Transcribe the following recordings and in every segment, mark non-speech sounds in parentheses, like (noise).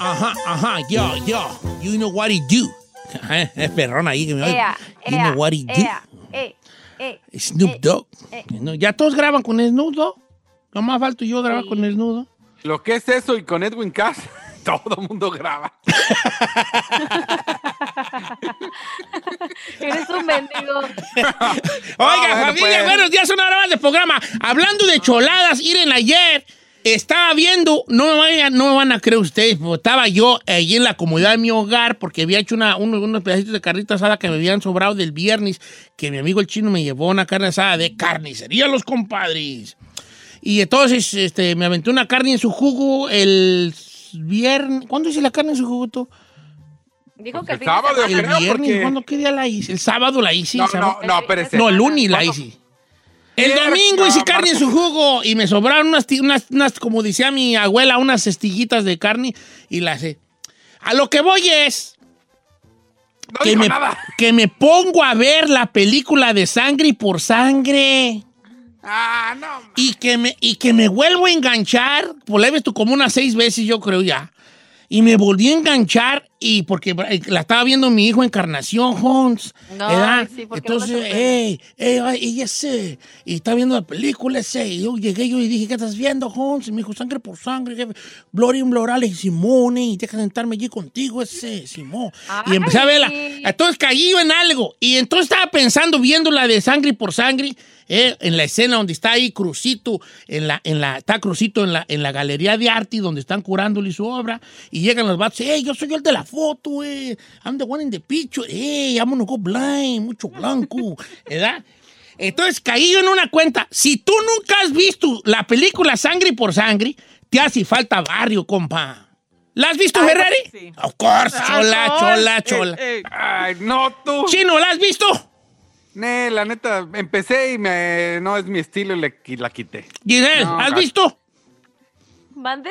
Ajá, ajá, yo, yo. You know what he do. (laughs) Es perrón ahí que me oye. Ea, You ea, know what he do. ea, eh, eh. Snoop Dogg. No, ya todos graban con Snoop Dogg. No más falta yo grabar con Snoop Dogg. Lo que es eso y con Edwin Cass, (laughs) todo el mundo graba. (laughs) Eres un mendigo. Oiga, bueno, familia, pues. buenos días, una hora más de programa. Hablando de choladas, Iren, ayer estaba viendo, no me, vayan- no me van a creer ustedes, pero estaba yo allí en la comodidad de mi hogar porque había hecho una, unos, unos pedacitos de carnita asada que me habían sobrado del viernes, que mi amigo el chino me llevó una carne asada de carnicería, los compadres. Y entonces este, me aventé una carne en su jugo el viernes. ¿Cuándo hice la carne en su jugo tú? Dijo que El de sábado. El viernes, porque- ¿cuándo qué día la hice? El sábado la hice. No, no, no, espérese. No, el lunes la hice. El domingo hice carne en su jugo y me sobraron unas, unas, unas, como decía mi abuela, unas estillitas de carne y las... eh, A lo que voy es No que me, nada. que me pongo a ver la película de Sangre por Sangre Ah, no. y que me, y que me vuelvo a enganchar, pues la he visto como unas seis veces yo creo ya, y me volví a enganchar y porque eh, la estaba viendo mi hijo Encarnación Holmes, No, ¿verdad? sí, ¿por qué no la Entonces, sorprende? ey, ey, ay, y ese, y está viendo la película ese, y yo llegué yo y dije, ¿qué estás viendo, Holmes? Y me dijo, sangre por sangre, jefe, Bloral, y Simone, y deja sentarme allí contigo ese, Simón. Y empecé a verla. Entonces caí yo en algo. Y entonces estaba pensando, viendo la de sangre por sangre, eh, en la escena donde está ahí Crucito, en la, en la, está Crucito en la, en la galería de arte donde están curándole su obra, y llegan los vatos, hey, yo soy el de la foto, eh, I'm the one in the picture, hey, I'm gonna go blind, mucho blanco, (laughs) ¿verdad? Entonces caí yo en una cuenta, si tú nunca has visto la película Sangre por Sangre, te hace falta barrio, compa. ¿La has visto, Ferrari? sí. Of course, chola, chola, Eh, chola. eh, Ay, no, tú. Chino, ¿la has visto? Ne, la neta, empecé y me, no es mi estilo y, le, y la quité. Giselle, No, ¿has gato. visto? ¿Mande?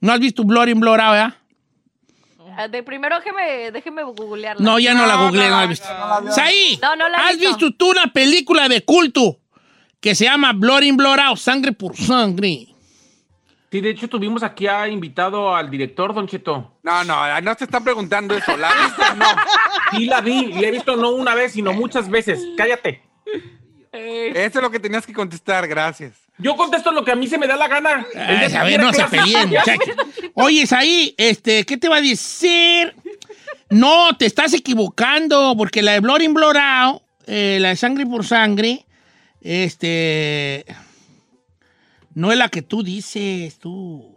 ¿No has visto Blood in Out, ¿verdad? Ah, De primero déjeme, déjeme googlearla. No, ya no, la googleé, no, no, la he visto. Saí, No, no la he ¿has visto. visto tú una película de culto que se llama Blood in Blood Out, Sangre por Sangre? Sí, de hecho tuvimos aquí a invitado al director, Don Cheto. No, no, no te están preguntando eso. ¿La viste o no? (laughs) Sí la vi, y la he visto no una vez, sino muchas veces. Cállate. Eso es lo que tenías que contestar, gracias. Yo contesto lo que a mí se me da la gana. Ay, a ver, no se peleen, muchachos. Oye, ahí, este, ¿qué te va a decir? No, te estás equivocando, porque la de Blood in Blood Out, eh, la de Sangre por Sangre, este, no es la que tú dices, tú.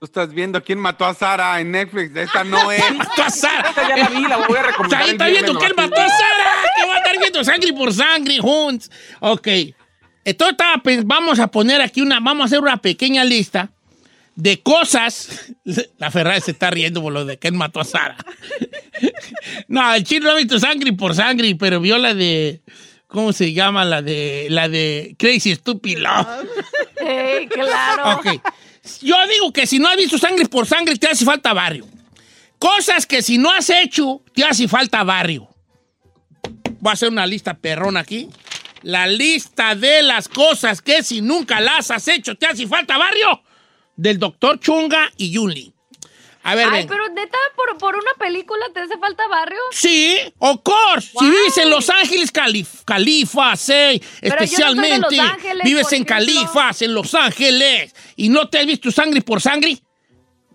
Tú estás viendo quién mató a Sara en Netflix. Esta no es. Mató a Sara. Esta ya la vi, la voy a recomendar. ahí está viendo nomás. mató a Sara, que va a estar viendo sangre por sangre, Hunts. Ok. Entonces vamos a poner aquí una, vamos a hacer una pequeña lista de cosas. (laughs) La Ferrari se está riendo por lo de que él mató a Sara. (laughs) no, el chino no ha visto sangre por sangre, pero vio la de. ¿Cómo se llama? La de. La de Crazy Stupid Love. (laughs) Ey, claro. Ok. Yo digo que si no has visto sangre por sangre, te hace falta barrio. Cosas que si no has hecho, te hace falta barrio. Voy a hacer una lista perrona aquí. La lista de las cosas que si nunca las has hecho, te hace falta barrio. Del doctor Chunga y Yunli. A ver, Ay, venga. pero neta, por, por una película te hace falta barrio. Sí, of course. Si vives en Los Ángeles, Calif Califa, sí, Pero yo no soy de especialmente. Los Ángeles, vives en ejemplo. Califas, en Los Ángeles, y no te has visto sangre por sangre,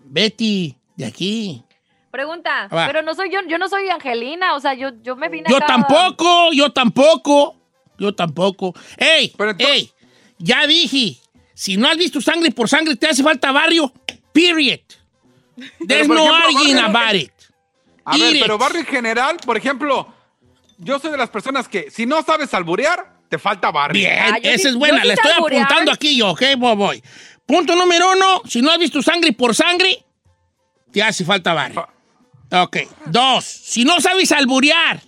Betty, de aquí. Pregunta, pero no soy yo, yo no soy Angelina, o sea, yo, yo me vine Yo acá- tampoco, yo tampoco, yo tampoco. ¡Ey! Pero entonces- ¡Ey! Ya dije, si no has visto sangre por sangre, te hace falta barrio, period. There's no barrio- about it. A ver, Eat pero it. barrio en general, por ejemplo, yo soy de las personas que si no sabes alburear, te falta barrio. Bien, Ah, esa sí- es buena, sé estoy alburear. apuntando aquí yo, ok, voy, voy. Punto número uno, si no has visto sangre por sangre, te hace falta barrio. Ok. Dos, si no sabes alburear,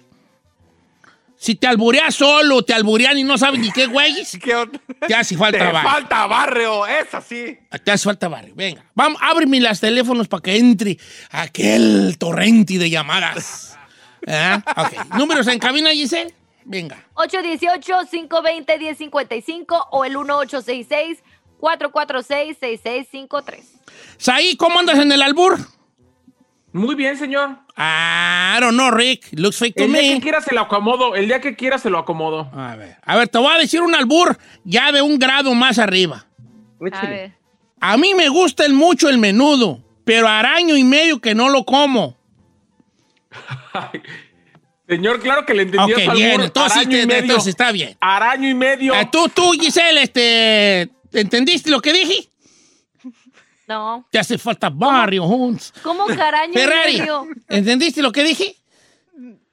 si te albureas solo, te alburean y no sabes ni qué güeyes, (laughs) ¿Qué onda? te hace falta Te barrio. falta barrio, es así. Te hace falta barrio. Venga, vamos, ábreme los teléfonos para que entre aquel torrente de llamadas. (laughs) ¿Ah? Ok. ¿Números en cabina, Giselle? Venga. 818-520-1055 o el 1866-446-6653. Saí, ¿cómo andas en el albur? Muy bien, señor. I don't know, Rick. Looks fake to El día me. que quiera se lo acomodo. El día que quiera se lo acomodo. A ver, a ver, te voy a decir un albur ya de un grado más arriba. A ver. A mí me gusta el mucho el menudo, pero araño y medio que no lo como. (laughs) Señor, claro que le entendí Ok, su bien, albur. entonces, Araño y medio. entonces está bien. Araño y medio. Eh, tú, tú, Giselle, este, ¿entendiste lo que dije? No. Te hace falta barrio, Hunts. ¿Cómo caraño y Ferrari? ¿entendiste lo que dije?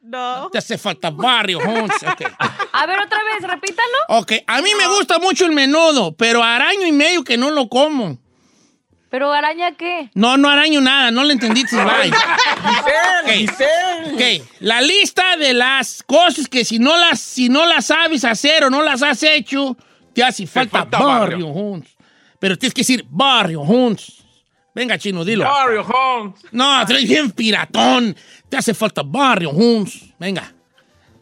No. Te hace falta barrio, Hunts. Ok. (laughs) A ver, otra vez, repítalo. Ok, a mí me gusta mucho el menudo, pero araño y medio que no lo como. ¿Pero araña qué? No, no araño nada, no le entendiste. Giselle. Ok, la lista de las cosas que si no las, si no las sabes hacer o no las has hecho, te hace falta, falta barrio, barrio. Pero tienes que decir barrio, Hunts. Venga, chino, dilo. Mario Holmes. No, traes bien piratón. Te hace falta barrio, Hunts. Venga.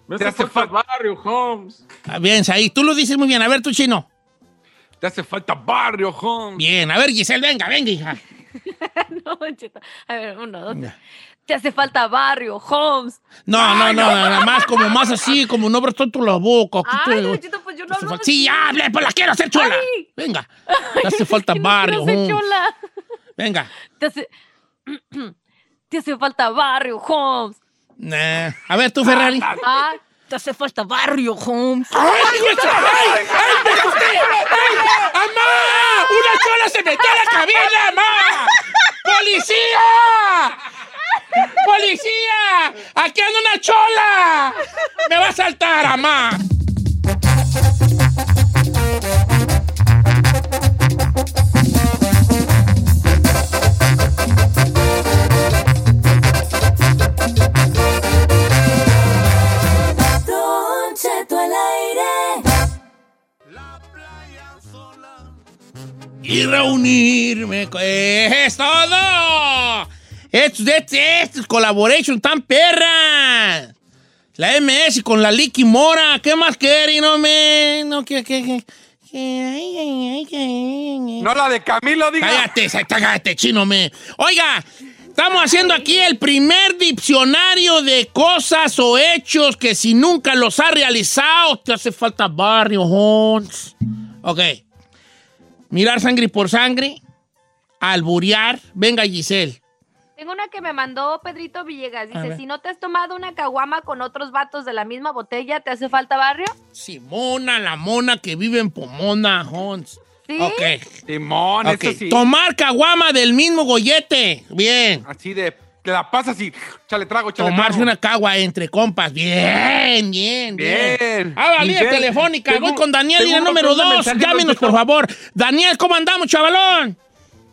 Me Te hace falta Barrio Holmes. Ah, Bien, ahí. Tú lo dices muy bien. A ver, tú, chino. Te hace falta barrio, home. Bien. A ver, Giselle, venga, venga, hija. (laughs) No, Cheta. A ver, uno, dos. Te hace falta barrio, Holmes. No, no, no, nada más, como más así, como no abres tanto la boca. Aquí Ay, te- Don Cheto, pues yo no te hace hablo Sí, hable, pues la quiero hacer chola. Ay. Venga. (clears throat) Te hace falta barrio, chola. Venga. Te hace... Te hace falta barrio, Holmes. Nah. A ver, tú, Ferrari. Ah, Te hace falta barrio, Holmes. ¡Ay! ¡Ay, ay! ¡Ay, ¡Amá! ¡Una chola se metió a la cabina, amá! ¡Policía! ¡Policía! ¡Aquí anda una chola! ¡Me va a saltar, amá! Y reunirme. con- ¡Es todo! Estos, estos, estos collaboration tan perra. La MS con la Licky Mora. ¿Qué más quiere? No me. No, que. que, que- No la de Camilo, diga. Cállate, cállate, chino me. Oiga, estamos haciendo aquí el primer diccionario de cosas o hechos que si nunca los has realizado, te hace falta barrio, Hons. Ok. Mirar sangre por sangre. Alburear. Venga, Giselle. tengo una que me mandó Pedrito Villegas. Dice, si no te has tomado una caguama con otros vatos de la misma botella, ¿te hace falta barrio? Simona, la mona que vive en Pomona, Hons. ¿Sí? Ok. Simón, ok. eso sí. Tomar caguama del mismo gollete. Bien. Así de, te la pasas y chale trago, chale Tomarse trago. una cagua entre compas. Bien, bien, bien. Bien. Ah, la línea telefónica. tengo- Voy con Daniel, línea número dos. Llámenos, por favor. Daniel, ¿cómo andamos, chavalón?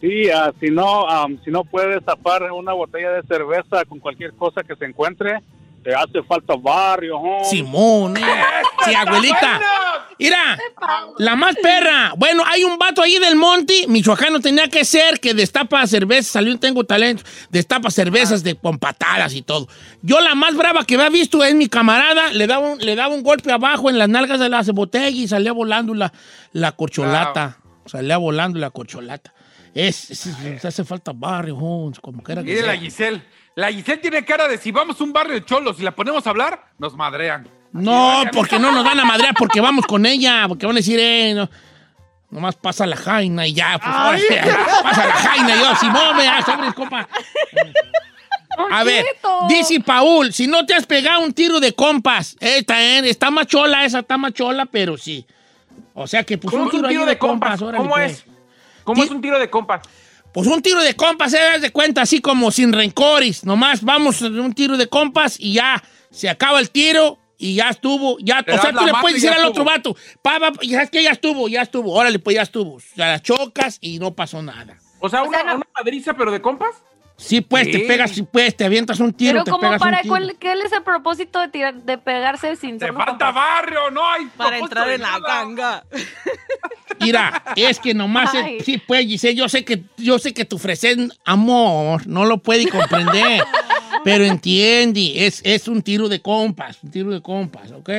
Sí, ah, si no am, si no puedes tapar una botella de cerveza con cualquier cosa que se encuentre, te hace falta barrio, home. Simón, eh. (laughs) Sí, abuelita. Mira, la más perra. Bueno, hay un vato ahí del monte, michoacano tenía que ser, que destapa cervezas, salió un Tengo Talento, destapa cervezas de, con patadas y todo. Yo la más brava que había visto es mi camarada, le daba un, le daba un golpe abajo en las nalgas de la botella y salía volando la, la corcholata. salía volando la cocholata. Es, es- es- hace falta barrio, Jones, como quiera que Mire la sea. Giselle. La Giselle tiene cara de si vamos a un barrio de cholos y la ponemos a hablar, nos madrean. No, porque no nos van a madrear, porque vamos con ella, porque van a decir, eh, no, nomás pasa la jaina y ya, pues ahora pasa la jaina y yo, Simón, vea, sobres, compa. A ver, dice Paul, si no te has pegado un tiro de compas, esta, eh, está más chola, esa está más chola, pero sí. O sea que pues ¿Cómo un es un tiro, tiro de de compas? órale, ¿Cómo pues. es? ¿Cómo es un tiro de compas? Pues un tiro de compas, se das de cuenta, así como sin rencores. Nomás vamos a un tiro de compas y ya se acaba el tiro y ya estuvo. Ya, o sea, tú le puedes y decir ya al otro estuvo. vato, pa, pa, ya es que ya estuvo, ya estuvo. Órale, pues ya estuvo. O sea, la chocas y no pasó nada. O sea, O una, sea, no- una madriza, pero de compas. Sí, pues te pegas, sí, pues te avientas un tiro, Pero te como pegas para un tiro. cuál, ¿qué es el propósito de, tirar, de pegarse sin Te falta barrio, no hay Para entrar en la ganga. Mira, es que nomás, es- sí, pues, Giselle, yo sé que, yo sé que tu ofrecen amor, no lo puede comprender, (laughs) pero entiende, es, es un tiro de compas, un tiro de compas, ¿ok?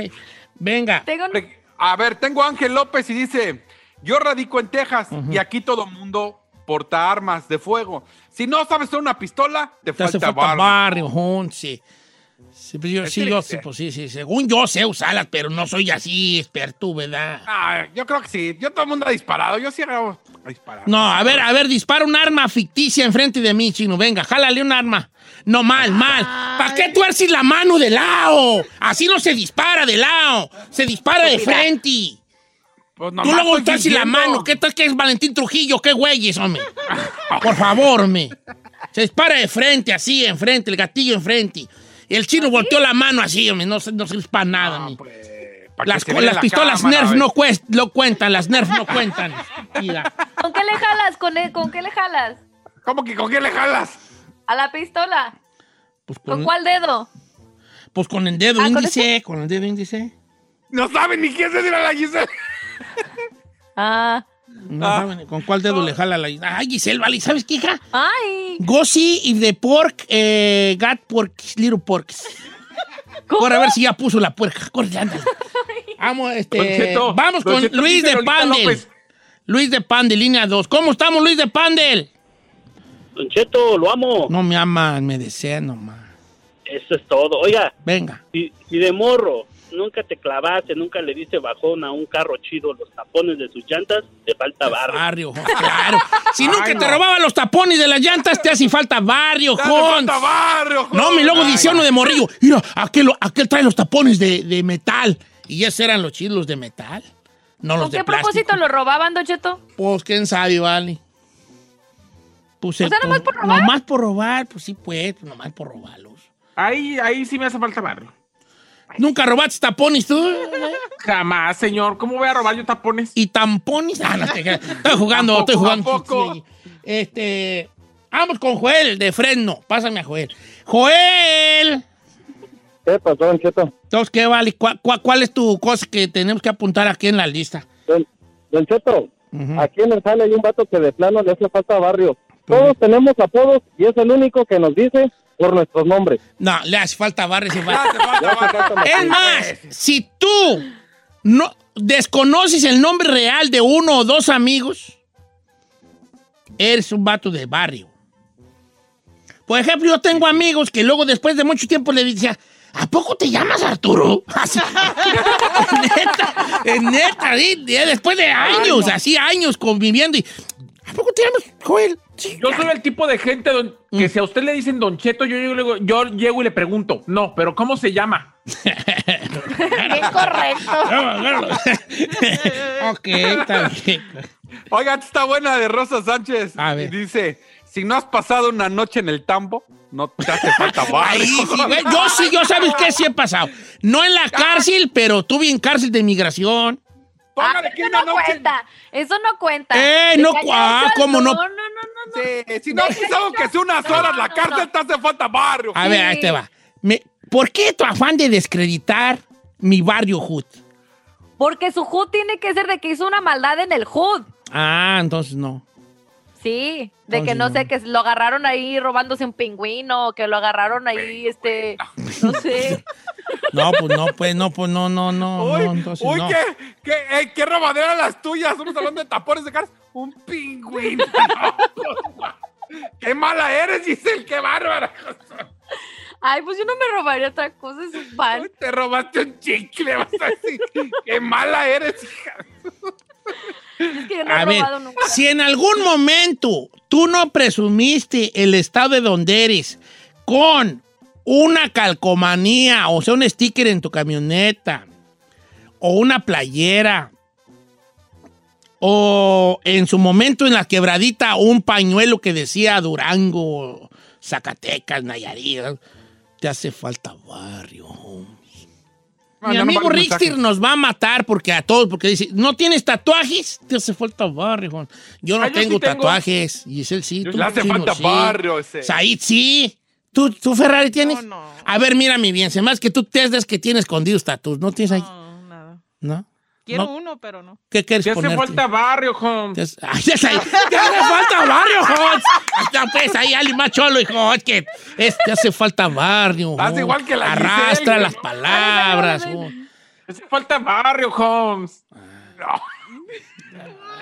Venga. Tengo un- A ver, tengo a Ángel López y dice, yo radico en Texas y aquí todo mundo porta armas de fuego. Si no sabes usar una pistola, te, Te falta, falta barrio. barrio, Jun, sí. Sí, pues yo, ¿Qué sí, yo, sí, pues sí, sí. Según yo sé usarlas, pero no soy así experto, ¿verdad? Ah, yo creo que sí. Yo todo el mundo ha disparado. Yo sí hago a disparar. No, a ver, a ver, dispara un arma ficticia enfrente de mí, chino. Venga, jálale un arma. No, mal, mal. ¿Para qué tuerces la mano de lado? Así no se dispara de lado. Se dispara de frente. Pues Tú luego estoy tuerces la mano. ¿Qué tal que es Valentín Trujillo? ¿Qué güeyes, hombre? Por favor, hombre. Se dispara de frente, así, enfrente, el gatillo enfrente. Y el chino volteó la mano así, hombre. No, se- no sirve para nada, hombre. pues, para Las, la pistolas cámara, Nerf no, cuest- no cuentan, las Nerf no cuentan. Mira. ¿Con qué le jalas? ¿Con, e- ¿Con qué le jalas? ¿Cómo que con qué le jalas? ¿A la pistola? Pues ¿Con con, cuál dedo? pues con el dedo Ah, ¿con índice, con el dedo índice. No saben ni quién se dirá la Giselle. (laughs) Ah. No Ah. saben con cuál dedo le jala la. Ay, Giselle, vale, ¿sabes qué, hija? Ay. Go see if the pork eh, got porks, little porks. Corre a ver si ya puso la puerca. Corre, ándale. Vamos, este, vamos con Luis de Pandel. López. Luis de Pandel, línea 2. ¿Cómo estamos, Luis de Pandel? Don Cheto, lo amo. No me aman, me desean nomás. Eso es todo. Oiga, Venga. si, si de morro nunca te clavaste, nunca le diste bajón a un carro chido los tapones de sus llantas, te falta barrio. Barrio, claro. (laughs) Si nunca Ay, te robaban los tapones de las llantas, te hace falta barrio, ¡Te hace Jons. falta barrio, No, mi luego Ay, dice uno de morrillo. Mira, aquel, aquel trae los tapones de, de metal. Y esos eran los chilos de metal. No los ¿Con de qué plástico. propósito lo robaban, Don Cheto? Pues quién sabe, vale. Pues O sea, nomás por robar. Nomás por robar, pues sí, pues, pues, nomás por robarlos. Ahí, ahí sí me hace falta barrio. ¿Nunca robaste tapones tú? Jamás, señor. ¿Cómo voy a robar yo tapones? ¿Y tampones? Ah, no. Estoy jugando, Tampoco, estoy jugando. tampoco. Este. Vamos con Joel de Fresno. Pásame a Joel. Joel. ¿Qué pasó, Don Cheto? Entonces, ¿qué vale? ¿Cuál, cuál, cuál es tu cosa que tenemos que apuntar aquí en la lista? Don, Don Cheto, aquí en el sale hay un vato que de plano le hace falta barrio. Todos tenemos apodos y es el único que nos dice por nuestros nombres. No, le hace falta vato. te (laughs) falta Es más, si tú no desconoces el nombre real de uno o dos amigos, eres un vato de barrio. Por ejemplo, yo tengo amigos que luego después de mucho tiempo le decía, ¿a poco te llamas Arturo? (laughs) Así. (laughs) neta, neta, después de años, así años conviviendo y ¿a poco te llamas Joel? Yo soy el tipo de gente don- que Mm. si a usted le dicen Don Cheto, yo llego, y le digo- yo llego y le pregunto, no, pero ¿cómo se llama? (laughs) Bien correcto. (laughs) (laughs) ok, está bien. Oiga, está buena de Rosa Sánchez. A ver. Dice, si no has pasado una noche en el tambo, no te hace falta barrio. Ahí sí, güey. Yo sí, yo sabes qué sí he pasado. No en la cárcel, pero tuve en cárcel de inmigración. Ah, Póngale que eso una no noche... cuenta. Eso no cuenta. Eh, no, ah, ¿cómo no? No, no, no, no. Sí, si no has pisado que sea unas No, horas la no, cárcel, no. te hace falta barrio. A ver, ahí te va. Me- ¿Por qué tu afán de descreditar mi barrio hood? Porque su hood tiene que ser de que hizo una maldad en el hood. Ah, entonces no. Sí, de que no no. sé, que lo agarraron ahí robándose un pingüino, que lo agarraron ahí, este, no sé. (laughs) No, pues no, pues no, pues no, no, no, Uy, no, entonces uy, no. qué, qué, eh, qué robadera las tuyas. Estamos hablando de tapones de caras. Un pingüino. No, (laughs) qué mala eres, Giselle, qué bárbara. Ay, pues yo no me robaría otra cosa, es un pan. Uy, te robaste un chicle, vas a decir. Qué mala eres, hija. Es que yo no A he ver, nunca. si en algún momento tú no presumiste el estado de donde eres con una calcomanía, o sea, un sticker en tu camioneta, o una playera, o en su momento en la quebradita un pañuelo que decía Durango, Zacatecas, Nayarit, te hace falta barrio. Mi ya no amigo vale Richter nos va a matar porque a todos, porque dice, ¿no tienes tatuajes? Te hace falta barrio, Juan. Yo no Ah, yo sí tengo tengo. tatuajes. Y es el sí. Le tú, hace Chino, falta sí. barrio ese. Said, sí. ¿Tú, tú Ferrari tienes? No, no. A ver, mira mi bien. Se más que tú te das que tienes escondidos tatuajes. ¿No tienes ahí? No, nada. ¿No? Quiero No. uno, pero no. ¿Qué quieres Te hace ponerte? falta barrio, Holmes. Te hace- (laughs) Ay, ya está ahí. Te hace falta barrio, Jones. Hasta pues ahí alguien más cholo, hijo. Es que es- te hace falta barrio. Jones. igual que la Arrastra Giselle, las palabras. Ay, ay, ay, Jones. Te hace falta barrio, Holmes.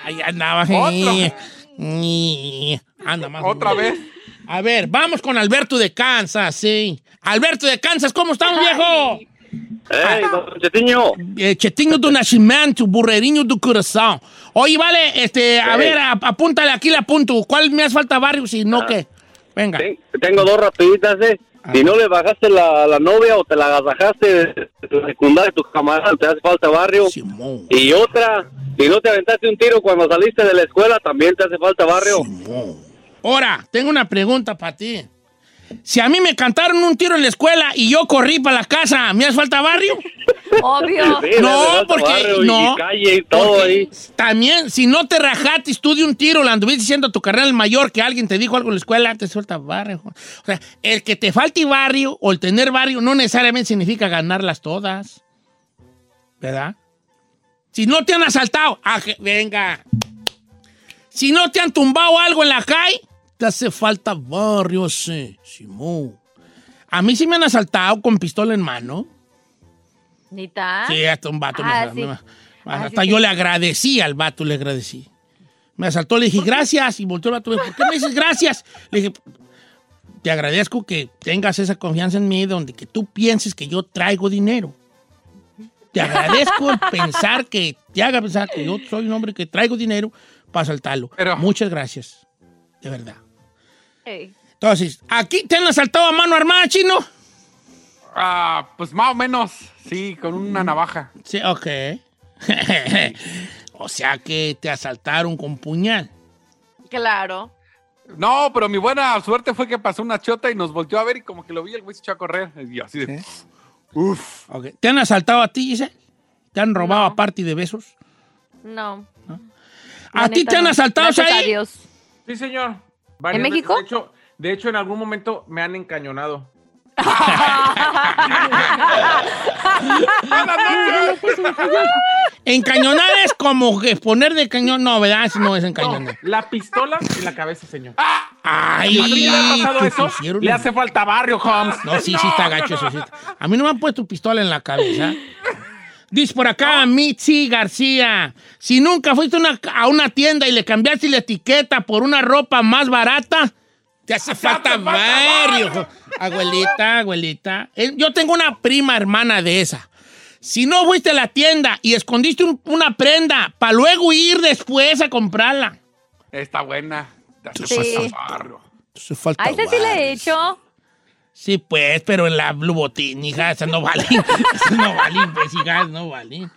Ahí andaba. Anda más. Otra vez. A ver, vamos con Alberto de Kansas, sí. Alberto de Kansas, ¿cómo estamos, viejo? ¡Ey, don Chetiño! Eh, chetinho do nacimiento, burrerinho do corazón. Oye, vale, este, a Ey. ver, ap- apúntale, aquí le apunto. ¿Cuál me hace falta barrio? Si no, ¿qué? Venga. Ten- Tengo dos rapiditas, ¿eh? Si no le bajaste la, la novia o te la agasajaste de tu secundaria, tu camarada, te hace falta barrio. Simón. Y otra, si no te aventaste un tiro cuando saliste de la escuela, también te hace falta barrio. Ahora, tengo una pregunta para ti. Si a mí me cantaron un tiro en la escuela y yo corrí para la casa, ¿me hace falta barrio? Obvio. Sí, No, porque- no, y calle y todo Porque ahí. También, si no te rajaste tú de un tiro, le anduviste diciendo a tu carnal mayor que alguien te dijo algo en la escuela, te suelta barrio. O sea, el que te falte barrio o el tener barrio no necesariamente significa ganarlas todas. ¿Verdad? Si no te han asaltado, ah, venga. Si no te han tumbado algo en la calle, te hace falta barrio, sí, Simón. A mí sí me han asaltado con pistola en mano. ¿Nita? Sí, hasta un vato. me- Ah, me- sí. me- Ah, hasta sí, yo sí. le agradecí al vato, le agradecí. Me asaltó, le dije gracias y volteó el vato. ¿Por qué me dices gracias? Le dije, te agradezco que tengas esa confianza en mí donde que tú pienses que yo traigo dinero. Te agradezco el pensar que te haga pensar que yo soy un hombre que traigo dinero para asaltarlo. Pero- Muchas gracias. De verdad. Ey. Entonces, ¿aquí te han asaltado a mano armada, chino? Ah, pues más o menos, sí, con una navaja. Sí, ok. (laughs) o sea que te asaltaron con puñal. Claro. No, pero mi buena suerte fue que pasó una chota y nos volteó a ver y como que lo vi, el güey se echó a correr. Y así de... Uf. Ok. ¿Te han asaltado a ti, Giselle? ¿Te han robado aparte de besos? No. ¿A ti te han no. asaltado? Dios. Sí, señor. Varias ¿En veces. México? De hecho, de hecho, en algún momento me han encañonado. (laughs) Encañonar es como que poner de cañón. No, ¿verdad? Eso no es encañonar. La pistola en la cabeza, señor. Ay, ¿A ti le ha pasado eso? pusieron Le hace falta barrio, Holmes. No, sí, sí está gacho eso. Sí. A mí no me han puesto pistola en la cabeza. Dice por acá Mitzi García, si nunca fuiste una- a una tienda y le cambiaste la etiqueta por una ropa más barata, te hace falta barrio. Abuelita, abuelita. Eh, Yo tengo una prima hermana de esa. Si no fuiste a la tienda y escondiste un- una prenda para luego ir después a comprarla, Está buena. Te hace Sí. falta barrio. te hace falta A ese sí le he hecho. Sí, pues, pero en la Blue Botín, hija, esa no vale. (laughs) Esa no vale, pues, hija, no vale.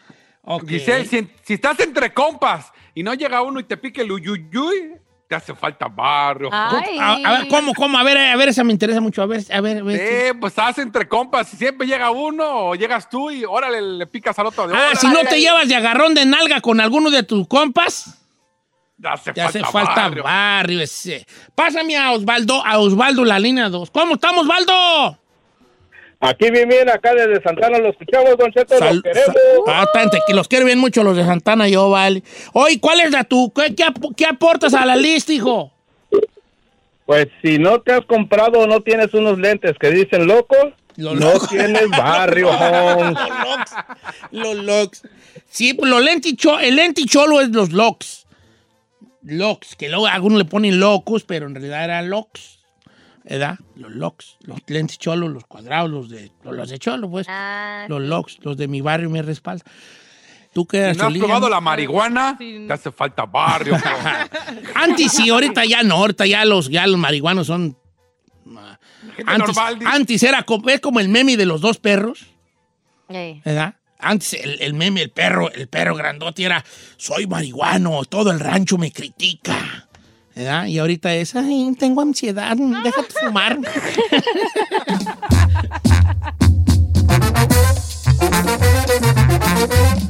Ok. Giselle, si, si estás entre compas y no llega uno y te pique el uyuyuy, te hace falta barrio. Ay. A, a ver, ¿cómo, cómo? A ver, a ver, esa me interesa mucho. A ver, a ver, a ver. Eh, pues estás entre compas y siempre llega uno o llegas tú y órale, le picas al otro de Ah, si no te llevas de agarrón de nalga con alguno de tus compas, te hace te hace falta, falta barrio. barrio ese. Pásame a Osvaldo, a Osvaldo la línea 2. ¿Cómo estamos, Osvaldo? Aquí bien, bien, acá desde Santana lo escuchamos, Don Cheto, Sal- lo queremos. ah, que los quiero bien mucho los de Santana, yo, vale. Oye, ¿cuál es la tu? ¿Qué, qué ap- qué aportas a la lista, hijo? Pues si no te has comprado o no tienes unos lentes que dicen locos, Los No locos. tienes barrio, (laughs) los locks. Los locks. Sí, pues los lenticho, el lenticholo es los locks. Locks, que luego algunos le ponen locos, pero en realidad eran locks. ¿Verdad? Los locks, los lenticholos, los cuadrados, los de, los de cholo, pues. Ah, los locks, los de mi barrio me respalda. ¿Tú qué Si no has probado la marihuana, te hace falta barrio. (laughs) Antes sí, ahorita ya no, ahorita ya los, ya los marihuanos son... Gente Antes, normal, antes era como, es como el meme de los dos perros. ¿verdad? Antes el, el meme, el perro, el perro grandote era, soy marihuano, todo el rancho me critica. ¿verdad? Y ahorita es, ay, tengo ansiedad, déjate fumar. (laughs)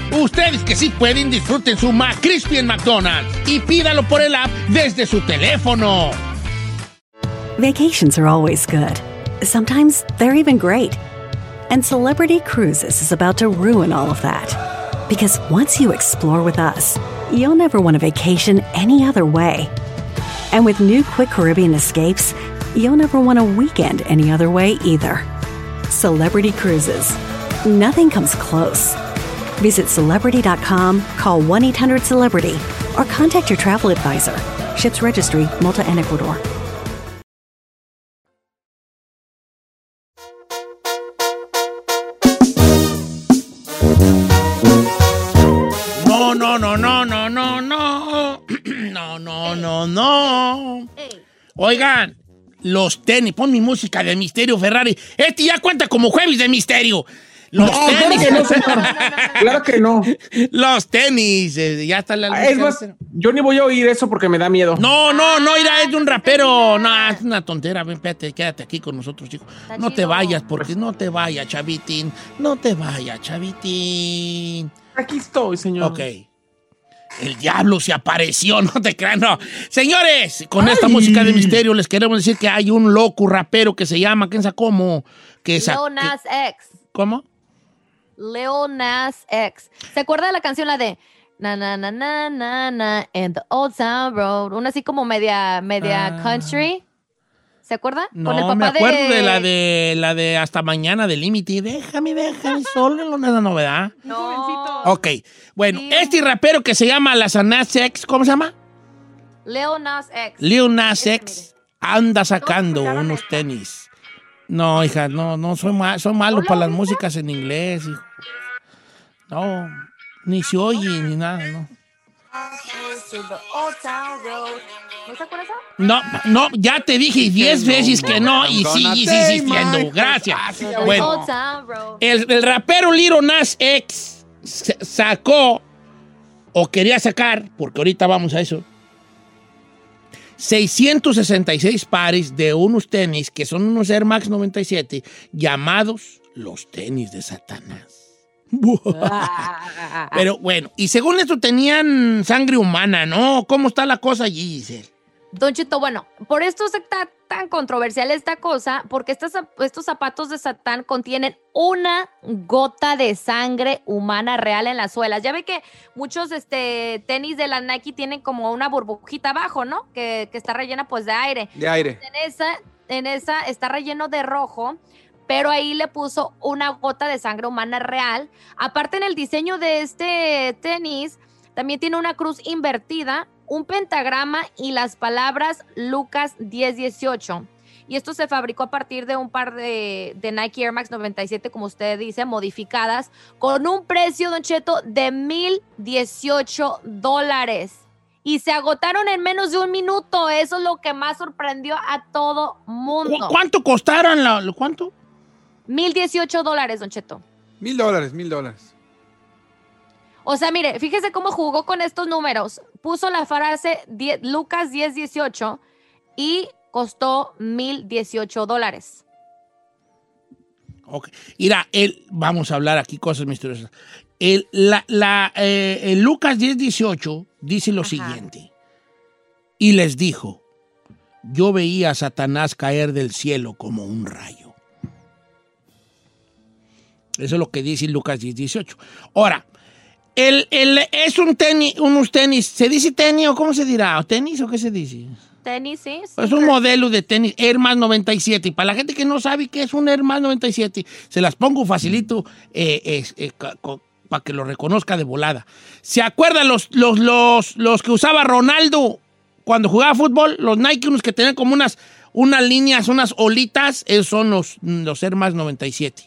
Ustedes que sí pueden, disfruten su McCrispy en McDonald's y pídalo por el app desde su teléfono. Vacations are always good. Sometimes they're even great. And Celebrity Cruises is about to ruin all of that. Because once you explore with us, you'll never want a vacation any other way. And with new Quick Caribbean escapes, you'll never want a weekend any other way either. Celebrity Cruises. Nothing comes close. Visit celebrity.com, call 1 800 Celebrity, or contact your travel advisor. Ships Registry, Malta and Ecuador. No, no, no, no, no, no, no. (clears throat) No, no, no, no. Oigan, los tenis, pon mi música de Misterio Ferrari. Este ya cuenta como jueves de misterio. Los No, claro tenis. que no, señor. Claro que no. Los tenis. eh, ya está la Ah, Es más, yo ni voy a oír eso porque me da miedo. No, no, no, irá, es de un rapero. No, es una tontera. Ven, espérate, quédate aquí con nosotros, chicos. No te vayas, porque no te vayas, chavitín. No te vayas, chavitín. Aquí estoy, señor. Ok. El diablo se apareció, (laughs) no te creas, no. Señores, con esta Ay. música de misterio les queremos decir que hay un loco rapero que se llama, ¿quién sabe cómo? Que X. ¿Cómo? Leo Nas X. ¿Se acuerda de la canción la de na na na na na na and the old town road? Una así como media media Ah. country. ¿Se acuerda? No, me acuerdo de... la de la de Hasta Mañana de Límite. Déjame, déjame solo en la novedad. No. Ok, bueno, este rapero que se llama Las Nas X, ¿cómo se llama? Leo Nas X. Lil Nas X anda sacando unos tenis. No, hija, no, no, soy, ma- soy malo para las músicas en inglés, hijo. No, ni se oye ni nada, no. ¿No se acuerda esa? No, no, ya te dije diez veces que no y sigues insistiendo. Gracias. Bueno, el, el rapero Lil Nas X sa- sacó o quería sacar, porque ahorita vamos a eso, 666 pares de unos tenis que son unos Air Max 97 llamados los tenis de Satanás. (laughs) Pero bueno, y según esto tenían sangre humana, ¿no? ¿Cómo está la cosa allí, Giselle? Don Chito, bueno, por esto está tan controversial esta cosa, porque estos, estos zapatos de Satán contienen una gota de sangre humana real en las suelas. Ya ve que muchos este, tenis de la Nike tienen como una burbujita abajo, ¿no? Que, que está rellena pues de aire. De aire. En esa, en esa está relleno de rojo, pero ahí le puso una gota de sangre humana real. Aparte en el diseño de este tenis, también tiene una cruz invertida, un pentagrama y las palabras Lucas 1018. Y esto se fabricó a partir de un par de, de Nike Air Max 97, como usted dice, modificadas, con un precio, Don Cheto, de 1018 dólares. Y se agotaron en menos de un minuto. Eso es lo que más sorprendió a todo mundo. ¿Cu- ¿Cuánto costaron? La, lo- ¿Cuánto? 1018 dólares, Don Cheto. Mil dólares, mil dólares. O sea, mire, fíjese cómo jugó con estos números. Puso la frase 10 Lucas 1018 y costó 1018 dólares. Ok. Mira, el, vamos a hablar aquí cosas misteriosas. El, la, la, eh, el Lucas 10:18 dice lo siguiente. Y les dijo, yo veía a Satanás caer del cielo como un rayo. Eso es lo que dice Lucas 10:18. Ahora, el, el- es un tenis, unos tenis, ¿se dice tenis o cómo se dirá? ¿O tenis o qué se dice? Tenis, sí. Es un modelo de tenis Air Max 97. Y para la gente que no sabe qué es un Air Max 97, se las pongo facilito eh, para que lo reconozca de volada. ¿Se acuerdan los, los, los, los que usaba Ronaldo cuando jugaba fútbol? Los Nike, unos que tenían como unas, unas líneas, unas olitas, esos son los, los Air Max 97.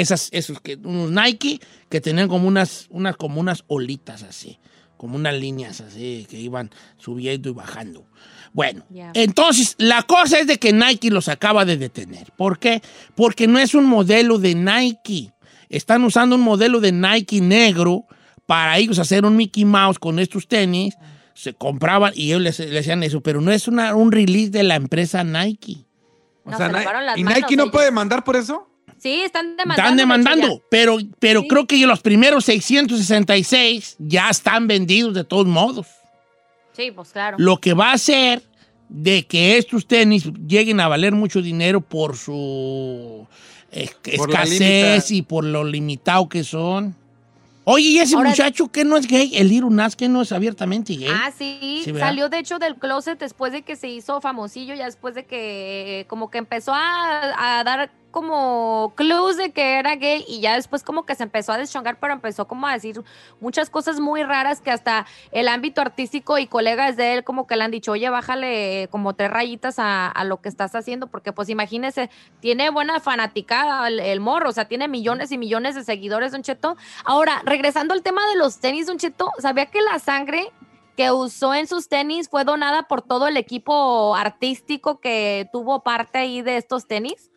Esas, esos que, unos Nike que tenían como unas, unas, como unas olitas así, como unas líneas así que iban subiendo y bajando. Bueno, entonces la cosa es de que Nike los acaba de detener. ¿Por qué? Porque no es un modelo de Nike. Están usando un modelo de Nike negro para ellos hacer un Mickey Mouse con estos tenis. Se compraban y ellos les, les hacían eso, pero no es una- un release de la empresa Nike. O No, sea, se las ¿Y manos Nike no ellos. puede mandar por eso? Sí, están demandando. Están demandando, pero, pero creo que los primeros 666 ya están vendidos de todos modos. Sí, pues claro. Lo que va a hacer de que estos tenis lleguen a valer mucho dinero por su Por escasez y por lo limitado que son. Oye, ¿y ese Ahora- muchacho que no es gay? El Nas que no es abiertamente gay. Ah, sí, salió de hecho del closet después de que se hizo famosillo, ya después de que eh, como que empezó a, a dar como clues de que era gay y ya después como que se empezó a deschongar, pero empezó como a decir muchas cosas muy raras que hasta el ámbito artístico y colegas de él como que le han dicho, oye, bájale como tres rayitas a, lo que estás haciendo, porque pues imagínese, tiene buena fanaticada el, el morro, o sea, tiene millones y millones de seguidores, Don Cheto. Ahora, regresando al tema de los tenis, Don Cheto, ¿sabía que la sangre que usó en sus tenis fue donada por todo el equipo artístico que tuvo parte ahí de estos tenis?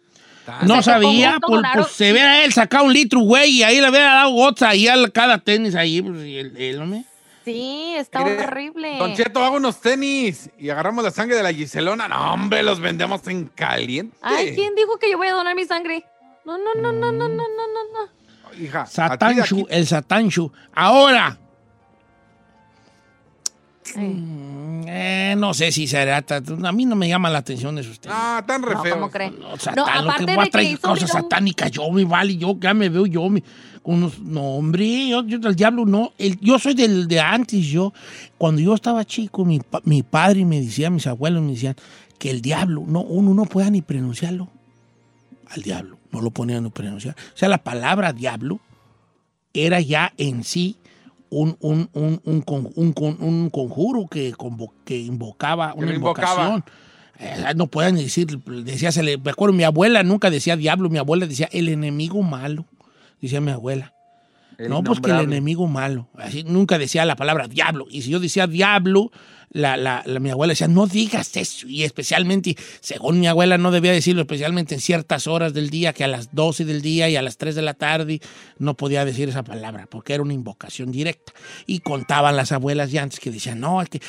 Ah, no sabía, por, pues, se hubiera él sacado un litro, güey, y ahí le había dado gotas ahí a cada tenis ahí, pues, y el, hombre. Sí, está Mire, horrible. Don Cheto, hago unos tenis y agarramos la sangre de la Giselona. No, hombre, los vendemos en caliente. Ay, ¿quién dijo que yo voy a donar mi sangre? No, no, no, no, no, no, no, no. no Hija, Satanchu, el Satanchu. Ahora, eh, no sé si será, a mí no me llama la atención esos tenis. Ah, tan re No. ¿cómo cree? No, No, Satán, lo que voy a traer cosas un- satánicas, yo me vale, yo ya me veo yo me- con unos, no hombre, yo, yo del diablo no, el- yo soy del de antes, yo, cuando yo estaba chico, mi, mi padre me decía, mis abuelos me decían que el diablo, no, uno no pueda ni pronunciarlo, al diablo, no lo ponían ni pronunciar, o sea, la palabra diablo era ya en sí un, un, un, un, con- un con- un conjuro que, convo- que invocaba una invocación. Eh, no pueden decir, decía, se le, me acuerdo, mi abuela nunca decía diablo, mi abuela decía el enemigo malo, decía mi abuela. El no, pues que el enemigo malo. Así, nunca decía la palabra diablo. Y si yo decía diablo, la, la- la- mi abuela decía, no digas eso. Y especialmente, según mi abuela, no debía decirlo, especialmente en ciertas horas del día, que a las 12 del día y a las 3 de la tarde no podía decir esa palabra, porque era una invocación directa. Y contaban las abuelas ya antes que decían, no, que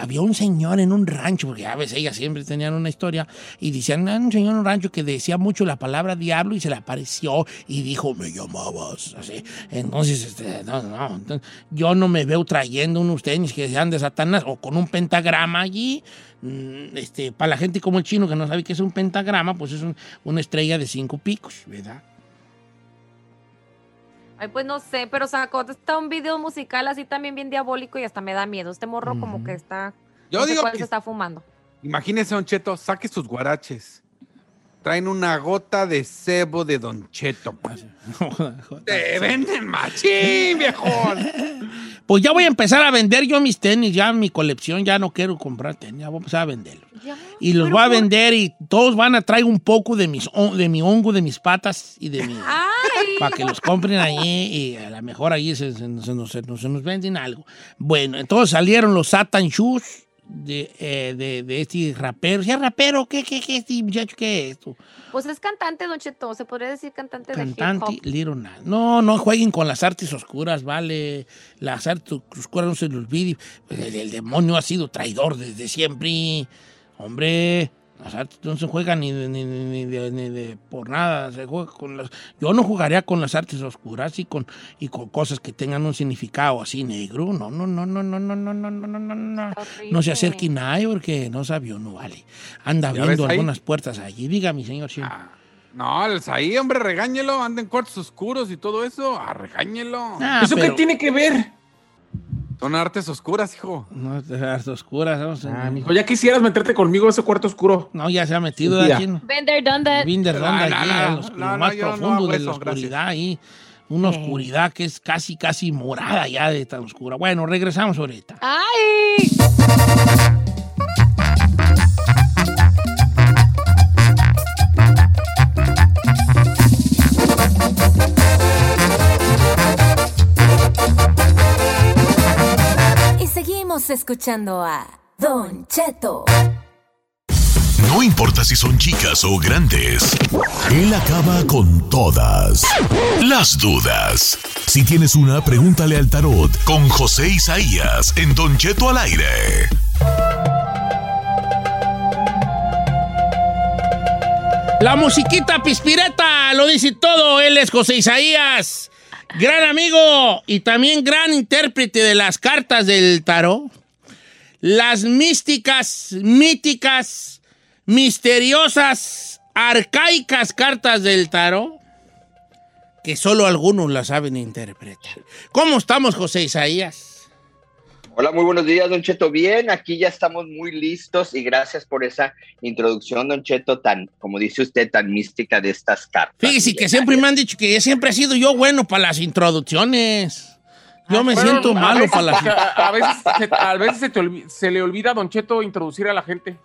había un señor en un rancho, porque a veces ellas siempre tenían una historia, y decían, "Ah, un señor en un rancho que decía mucho la palabra diablo y se le apareció y dijo, me llamabas. Así. Entonces, este, no, no, yo no me veo trayendo unos tenis que sean de Satanás o con un pentagrama allí. Mm, Este, para la gente como el chino que no sabe qué es un pentagrama, pues es un- una estrella de cinco picos, ¿verdad? Ay, pues no sé, pero sacó está un video musical así también bien diabólico y hasta me da miedo. Este morro como que está. Yo no sé digo cuál que- se está fumando. Imagínese, Don Cheto, saque sus guaraches. Traen una gota de cebo de Don Cheto. (laughs) Te venden machín, viejón. (laughs) Pues ya voy a empezar a vender yo mis tenis, ya mi colección, ya no quiero comprar tenis, ya voy a empezar a venderlos. Y los voy a vender y todos van a traer un poco de, mis, de mi hongo, de mis patas y de mi... (laughs) Para que los compren allí y a lo mejor ahí se, se- se nos, se nos- se nos venden algo. Bueno, entonces salieron los Satan Shoes de, eh, de, de este rapero. ¿Sí es rapero? ¿Qué, qué, qué, este muchacho? ¿Qué es esto? Pues es cantante, Don Cheto. Se podría decir cantante, de hip Cantante hop. Little Nas. No, no jueguen con las artes oscuras, vale. Las artes oscuras no se les olvide. El, el demonio ha sido traidor desde siempre. Hombre, las artes no se juegan ni, de- ni, ni- ni de, ni de por nada. Se juega con las, yo no jugaría con las artes oscuras y con, y con cosas que tengan un significado así negro. No, no, no, no, no, no, no, no, no, no, no, no. No se acerquen a nadie porque no sabio, no vale. Anda ¿Ya viendo ves ahí? algunas puertas allí. Diga, mi señor. sí. No, ahí, hombre, regáñelo. Anda en cuartos oscuros y todo eso. Ah, regáñelo. Ah, ¿Eso pero- qué tiene que ver? Son artes oscuras, hijo. No, artes oscuras. Vamos Ah, mijo, ya quisieras meterte conmigo a ese cuarto oscuro. No, ya se ha metido Mentira. aquí. there, done that. Allí, no, a los- no, lo no, más profundo de eso, la gracias. oscuridad ahí. Una oscuridad que es casi, casi morada ya de tan oscura. Bueno, regresamos ahorita. ¡Ay! Escuchando a Don Cheto. No importa si son chicas o grandes, él acaba con todas las dudas. Si tienes una, pregúntale al tarot con José Isaías en Don Cheto al aire. La musiquita pispireta lo dice todo. Él es José Isaías, gran amigo y también gran intérprete de las cartas del tarot. Las místicas, míticas, misteriosas, arcaicas cartas del tarot que solo algunos las saben interpretar. ¿Cómo estamos, José Isaías? Hola, muy buenos días, Don Cheto. Bien, aquí ya estamos muy listos y gracias por esa introducción, Don Cheto, tan, como dice usted, tan mística de estas cartas. Fíjese que siempre me han dicho que siempre he sido yo bueno para las introducciones. Yo me Bueno, siento malo veces- para las porque a, a veces, se, a veces se, te se le olvida a Don Cheto introducir a la gente.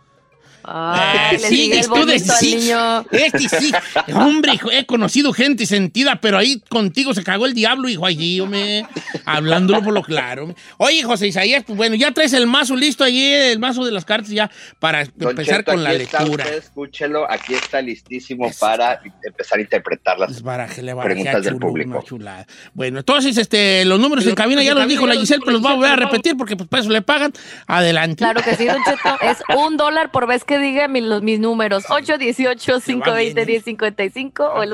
Ah, le sí, tú de- sí. Este sí. Hombre, hijo, he conocido gente sentida, pero ahí contigo se cagó el diablo, hijo, allí, hombre. Hablándolo por lo claro. Oye, José Isaías, pues bueno, ya traes el mazo listo allí, el mazo de las cartas ya para Don empezar Cheto, con la está lectura. usted, escúchelo, aquí está listísimo para empezar a interpretar las Baraje, le barajé preguntas a del público. chulada. Bueno, entonces, este, los números en cabina ya los dijo la Giselle, pero los voy a volver a repetir porque pues para eso le pagan. Adelante. Claro que sí, Don Cheto. Es un dólar por vez que diga mi- los, mis números. 818-520-1055 o el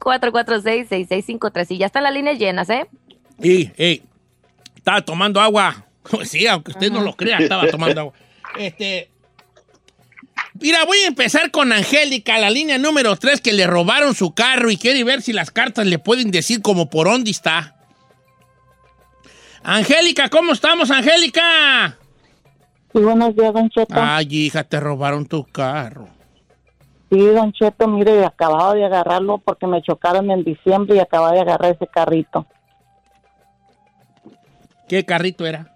1866-446-6653. Y ya están las líneas llenas, ¿eh? Y, estaba tomando agua. (laughs) Sí, aunque usted no lo crea, estaba tomando agua. Este. Mira, voy a empezar con Angélica, la línea número 3, que le robaron su carro y quiere ver si las cartas le pueden decir como por dónde está. Angélica, ¿cómo estamos, Angélica? Sí, buenos días, Don Cheto. Ay, hija, te robaron tu carro. Sí, Don Cheto, mire, acababa de agarrarlo porque me chocaron en diciembre y acababa de agarrar ese carrito. ¿Qué carrito era?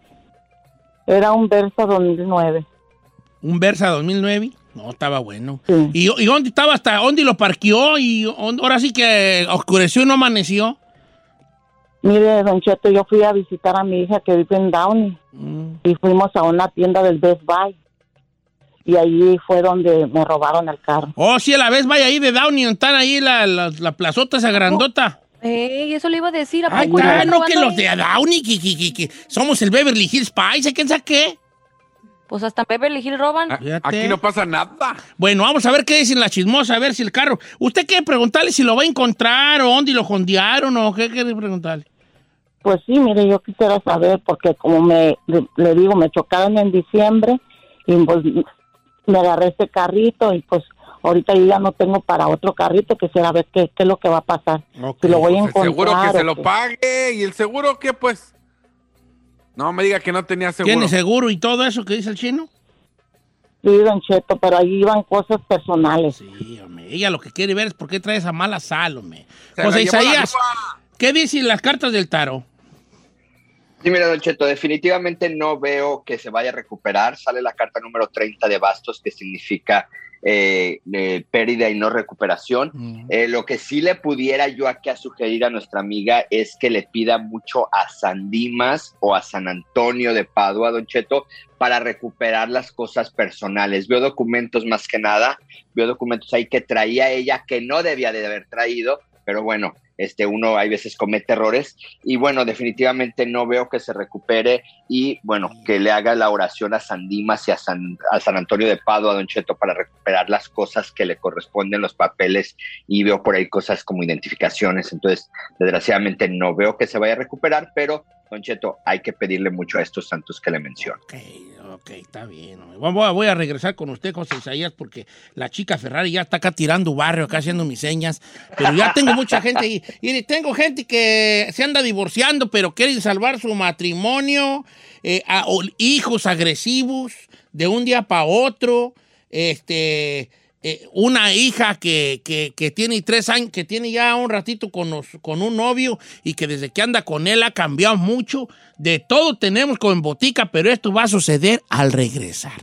Era un Versa 2009. ¿Un Versa 2009? No, estaba bueno. ¿Y, y dónde estaba hasta dónde lo parqueó? Y on- ahora sí que oscureció y no amaneció. Mire, Don Cheto, yo fui a visitar a mi hija que vive en Downey y fuimos a una tienda del Best Buy. Y allí fue donde me robaron el carro. Oh, sí, a la vez vaya ahí de Downey, están ahí la, la, la plazota esa grandota. Ey, eso le iba a decir. ¿a Ay, ah, no, que los de ahí? Downey, que, que, que, que somos el Beverly Hills Spice, ¿quién sabe qué? Pues hasta Beverly Hills roban. Aquí no pasa nada. Bueno, vamos a ver qué dicen la chismosa, a ver si el carro... ¿Usted quiere preguntarle si lo va a encontrar o dónde lo jondearon o qué quiere preguntarle? Pues sí, mire, yo quisiera saber, porque como me le, digo, me chocaron en diciembre y pues me agarré este carrito y pues ahorita yo ya no tengo para otro carrito, quisiera ver qué, qué es lo que va a pasar. Si lo voy a Pues el encontrar. seguro que se lo pague. ¿Y el seguro qué, pues? No me diga que no tenía seguro. ¿Tiene seguro y todo eso que dice el chino? Sí, Don Cheto, pero ahí iban cosas personales. Sí, hombre, ella lo que quiere ver es por qué trae esa mala sal, hombre. José Isaías, ¿qué dicen las cartas del tarot? Sí, mira, Don Cheto, definitivamente no veo que se vaya a recuperar. Sale la carta número 30 de bastos, que significa eh, eh, pérdida y no recuperación. Eh, lo que sí le pudiera yo aquí a sugerir a nuestra amiga es que le pida mucho a San Dimas o a San Antonio de Padua, Don Cheto, para recuperar las cosas personales. Veo documentos más que nada, veo documentos ahí que traía ella que no debía de haber traído, pero bueno, este uno hay veces comete errores y bueno, definitivamente no veo que se recupere y bueno, que le haga la oración a San Dimas y a San, a San Antonio de Padua, Don Cheto, para recuperar las cosas que le corresponden, los papeles y veo por ahí cosas como identificaciones, entonces desgraciadamente no veo que se vaya a recuperar, pero Don Cheto, hay que pedirle mucho a estos santos que le menciono. Ok, está bien. Voy a, voy a regresar con usted, José Isaías, porque la chica Ferrari ya está acá tirando barrio, acá haciendo mis señas. Pero ya tengo mucha gente ahí. Y tengo gente que se anda divorciando, pero quieren salvar su matrimonio. eh, hijos agresivos de un día para otro. Este. Eh, una hija que, que- tiene tres años, que tiene ya un ratito con, con un novio y que desde que anda con él ha cambiado mucho. De todo tenemos como en botica, pero esto va a suceder al regresar.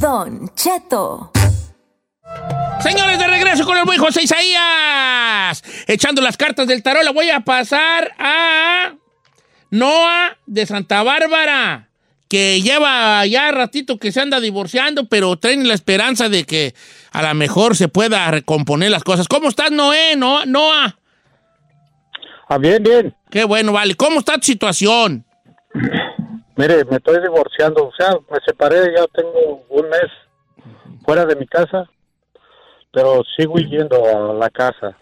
Don Cheto. Señores, de regreso con el buen José Isaías. Echando las cartas del tarot, le voy a pasar a Noah de Santa Bárbara, que lleva ya ratito que se anda divorciando, pero traen la esperanza de que a lo mejor se pueda recomponer las cosas. ¿Cómo estás, Noé? Noah. Noah? Ah, bien, bien. Qué bueno, vale. ¿Cómo está tu situación? Mire, me estoy divorciando, o sea, me separé, ya tengo un mes fuera de mi casa, pero sigo yendo a la casa,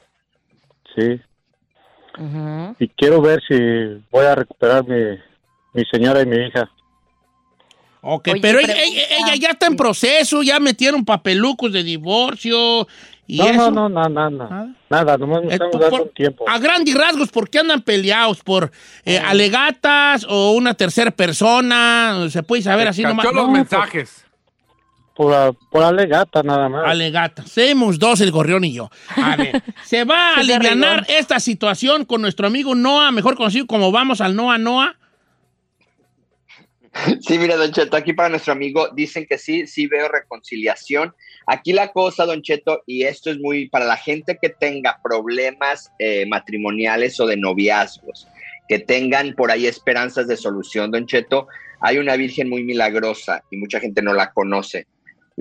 sí. Y quiero ver si voy a recuperar mi, mi señora y mi hija. Ok, Oye, pero ella, ella- ella ya está en proceso, ya metieron papelucos de divorcio y No, eso. no, no, no, nada, nada, nomás me Eh, estamos dando un tiempo. A grandes rasgos, ¿por qué andan peleados? ¿Por eh, alegatas o una tercera persona? ¿Se puede saber así nomás? Los No, mensajes. Por, por alegata nada más. Alegata. Somos dos, el gorrión y yo. A ver, (laughs) ¿se va a aliviar esta situación con nuestro amigo Noah, mejor conocido como Vamos al Noah Noah? Sí, mira, Don Cheto, aquí para nuestro amigo dicen que sí, sí veo reconciliación. Aquí la cosa, Don Cheto, y esto es muy para la gente que tenga problemas eh, matrimoniales o de noviazgos, que tengan por ahí esperanzas de solución, Don Cheto, hay una virgen muy milagrosa y mucha gente no la conoce.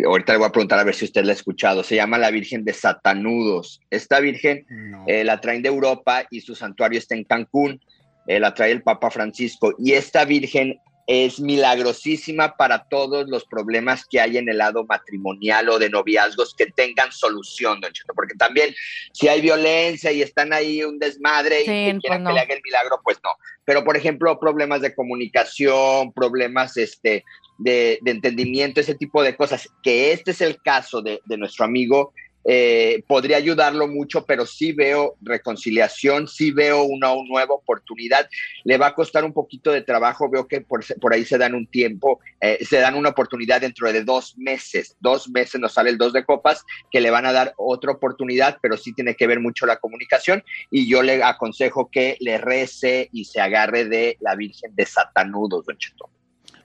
Ahorita le voy a preguntar a ver si usted la ha escuchado. Se llama la Virgen de Satanudos. Esta Virgen eh, la traen de Europa y su santuario está en Cancún. Eh, la trae el Papa Francisco. Y esta Virgen es milagrosísima para todos los problemas que hay en el lado matrimonial o de noviazgos que tengan solución, Don Cheto. Porque también si hay violencia y están ahí un desmadre y Sí, pues quieran no. que le haga el milagro, pues no. Pero, por ejemplo, problemas de comunicación, problemas este, de, entendimiento, ese tipo de cosas, que este es el caso de, de nuestro amigo, eh, podría ayudarlo mucho, pero sí veo reconciliación, sí veo una, nueva oportunidad. Le va a costar un poquito de trabajo, veo que por, ahí se dan un tiempo, eh, se dan una oportunidad dentro de dos meses, dos meses nos sale el dos de copas, que le van a dar otra oportunidad, pero sí tiene que ver mucho la comunicación y yo le aconsejo que le rece y se agarre de la Virgen de Satanudos, don Cheto.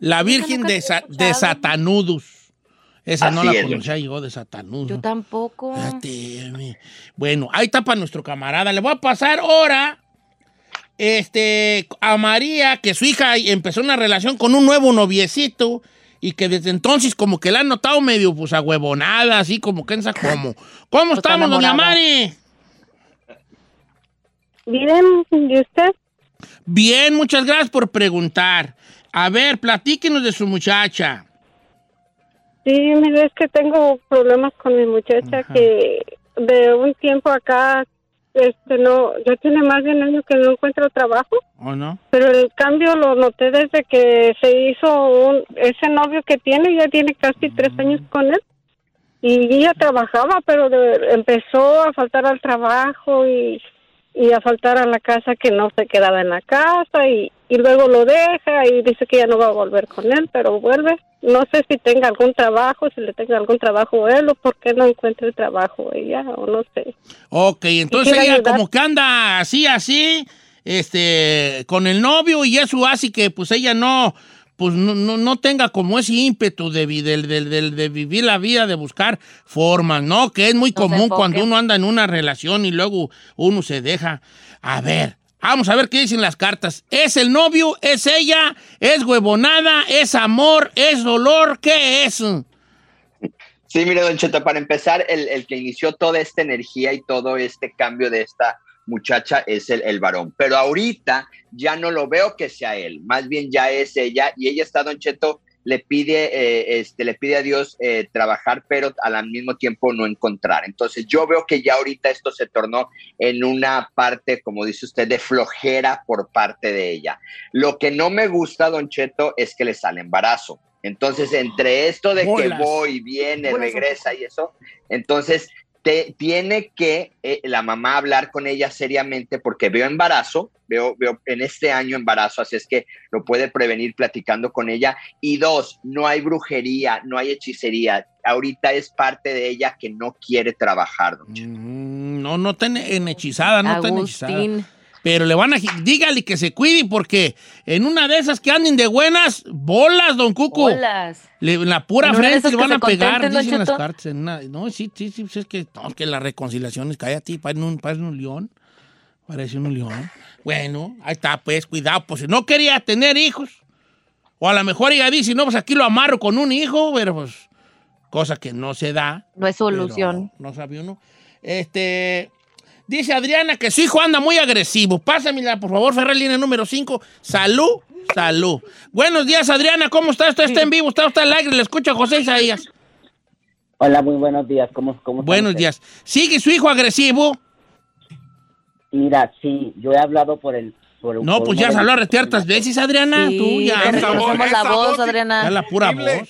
La Virgen de, Sa- de Satanudos. Esa no la es, conocía yo de Satanudos. Yo tampoco. Bueno, ahí está para nuestro camarada. Le voy a pasar ahora este, a María, que su hija empezó una relación con un nuevo noviecito y que desde entonces como que la han notado medio pues ahuevonada, así como que ensa como. ¿Cómo Está estamos, doña. Mari? Bien, ¿y usted? Bien, muchas gracias por preguntar. A ver, platíquenos de su muchacha. Sí, mire, es que tengo problemas con mi muchacha que de un tiempo acá, este, no, ya tiene más de un año que no encuentro trabajo, ¿O no? pero el cambio lo noté desde que se hizo un, ese novio que tiene, ya tiene casi tres años con él. Y ella trabajaba, pero de- empezó a faltar al trabajo y, y a faltar a la casa que no se quedaba en la casa y, y luego lo deja y dice que ya no va a volver con él, pero vuelve. No sé si tenga algún trabajo, si le tenga algún trabajo él o por qué no encuentra el trabajo ella o no sé. Ok, entonces ella ayudar. como que anda así, así, este, con el novio y eso hace que pues ella no, pues no, no, no tenga como ese ímpetu de, vi- del- de vivir la vida, de buscar formas, ¿no? Que es muy No común cuando uno anda en una relación y luego uno se deja. A ver, vamos a ver qué dicen las cartas. ¿Es el novio? ¿Es ella? ¿Es huevonada? ¿Es amor? ¿Es dolor? ¿Qué es? Sí, mire, Don Cheto, para empezar, el, el que inició toda esta energía y todo este cambio de esta muchacha es el, el varón. Pero ahorita ya no lo veo que sea él, más bien ya es ella y ella está, Don Cheto, le pide, eh, este, le pide a Dios eh, trabajar, pero al mismo tiempo no encontrar. Entonces yo veo que ya ahorita esto se tornó en una parte, como dice usted, de flojera por parte de ella. Lo que no me gusta, Don Cheto, es que le sale embarazo. Entonces, entre esto de que voy, viene, Bolas. regresa y eso, entonces te, tiene que eh, la mamá hablar con ella seriamente porque veo embarazo, veo, veo en este año embarazo, así es que lo puede prevenir platicando con ella. Y dos, no hay brujería, no hay hechicería. Ahorita es parte de ella que no quiere trabajar, don. Mm, No, no está en- en hechizada, no está en hechizada. Pero le van a... Dígale que se cuide porque en una de esas que anden de buenas, bolas, don Cuco. Bolas. Le- en la pura En frente le van a pegar, dicen las cartas. en una- no, sí, sí, sí, pues es que, no, que las reconciliaciones, cállate, parece un, parece un león. Parece un león. Bueno, ahí está, pues, cuidado, pues si no quería tener hijos, o a lo mejor ella dice, no, pues aquí lo amarro con un hijo, pero pues, cosa que no se da. No es solución. No sabe uno. Este. Dice Adriana que su hijo anda muy agresivo. Pásamela, por favor, Ferrer, línea número 5. Salud, salud. Buenos días, Adriana. ¿Cómo está? ¿Usted está en vivo? ¿Está usted al aire? Le escucha José Isaías. Hola, muy buenos días. ¿Cómo, cómo Buenos días. ¿Sigue su hijo agresivo? Mira, sí, yo he hablado por el... Por, No, por pues ya habló mis- hartas veces, Adriana. Sí, Tú ya. te reconocemos la voz, Adriana. Ya la pura voz.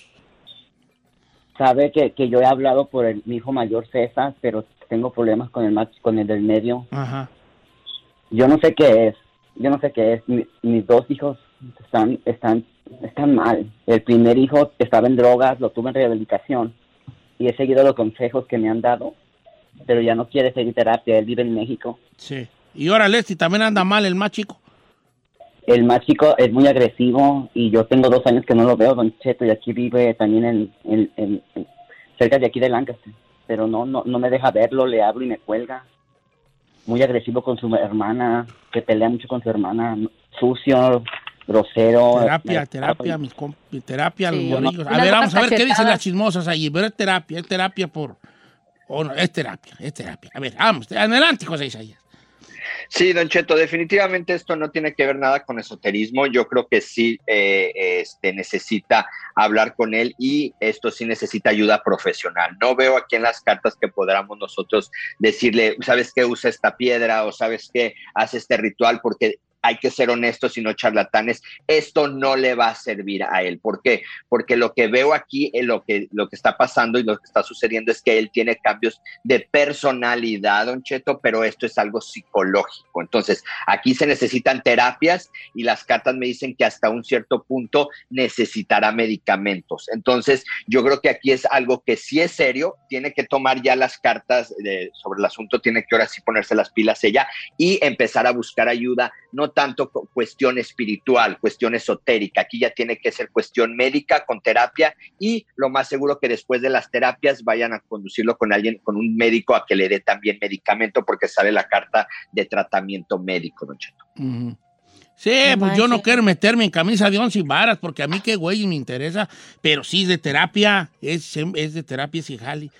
Sabe que, que yo he hablado por el, mi hijo mayor César, pero tengo problemas con el más, con el del medio. Ajá. Yo no sé qué es. Yo no sé qué es. Mi- mis dos hijos están, están, están mal. El primer hijo estaba en drogas, lo tuve en rehabilitación y he seguido los consejos que me han dado, pero ya no quiere seguir terapia. Él vive en México. Sí. Y ahora Leslie también anda mal, el más chico. El más chico es muy agresivo y yo tengo dos años que no lo veo, Don Cheto, y aquí vive también en, en- en- en- cerca de aquí de Lancaster. Pero no, no, no me deja verlo, le hablo y me cuelga. Muy agresivo con su hermana, que pelea mucho con su hermana, sucio, grosero. Terapia, Me- terapia, mis comp- terapia, los Sí. morrillos. A Unas ver, vamos a ver qué dicen las chismosas allí. Pero es terapia, es terapia por. o no, es terapia, es terapia. A ver, vamos, adelante, José Isaías. Sí, Don Cheto, definitivamente esto no tiene que ver nada con esoterismo. Yo creo que sí eh, este, necesita hablar con él y esto sí necesita ayuda profesional. No veo aquí en las cartas que podamos nosotros decirle, ¿sabes qué? Usa esta piedra o sabes qué? Hace este ritual porque hay que ser honestos y no charlatanes, esto no le va a servir a él. ¿Por qué? Porque lo que veo aquí, eh, lo, que, lo que está pasando y lo que está sucediendo es que él tiene cambios de personalidad, don Cheto, pero esto es algo psicológico. Entonces, aquí se necesitan terapias y las cartas me dicen que hasta un cierto punto necesitará medicamentos. Entonces, yo creo que aquí es algo que sí es serio, tiene que tomar ya las cartas de, sobre el asunto, tiene que ahora sí ponerse las pilas ella y empezar a buscar ayuda, no tanto cuestión espiritual, cuestión esotérica, aquí ya tiene que ser cuestión médica con terapia y lo más seguro que después de las terapias vayan a conducirlo con alguien, con un médico a que le dé también medicamento porque sale la carta de tratamiento médico, don Cheto. Sí, pues yo no quiero meterme en camisa de once varas porque a mí qué güey me interesa, pero sí es de terapia, es, es de terapia y jali.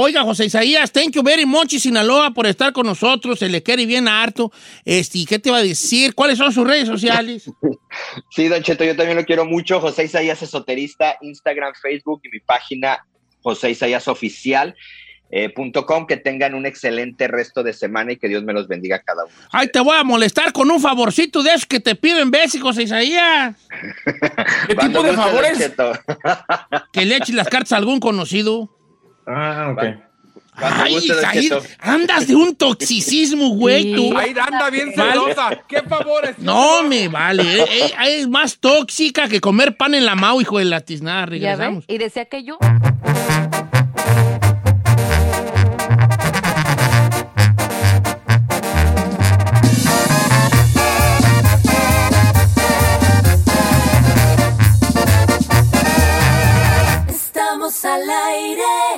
Oiga, José Isaías, thank you very much, Sinaloa, por estar con nosotros. Se le quiere bien harto. Este, ¿y ¿Qué te va a decir? ¿Cuáles son sus redes sociales? (laughs) Sí, Don Cheto, yo también lo quiero mucho. José Isaías Esoterista, Instagram, Facebook y mi página José Isaías Oficial. eh, punto com, que tengan un excelente resto de semana y que Dios me los bendiga a cada uno. Ay, te voy a molestar con un favorcito de esos que te piden veces, José Isaías. (laughs) ¿Qué tipo de favores? (laughs) Que le eches las cartas a algún conocido. Ah, ok. Ay, andas de un toxicismo, güey, tú. Ay, anda bien Vale. celosa. ¿Qué favores? No me vale. eh, eh, es más tóxica que comer pan en la mao, hijo de la tiznada. Ya Regresamos. y decía que yo. Estamos al aire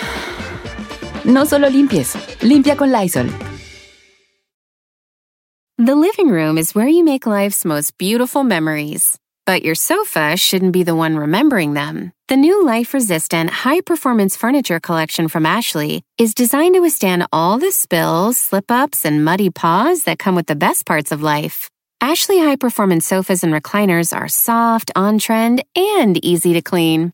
No solo limpies, limpia con Lysol. The living room is where you make life's most beautiful memories. But your sofa shouldn't be the one remembering them. The new life resistant, high performance furniture collection from Ashley is designed to withstand all the spills, slip ups, and muddy paws that come with the best parts of life. Ashley high performance sofas and recliners are soft, on trend, and easy to clean.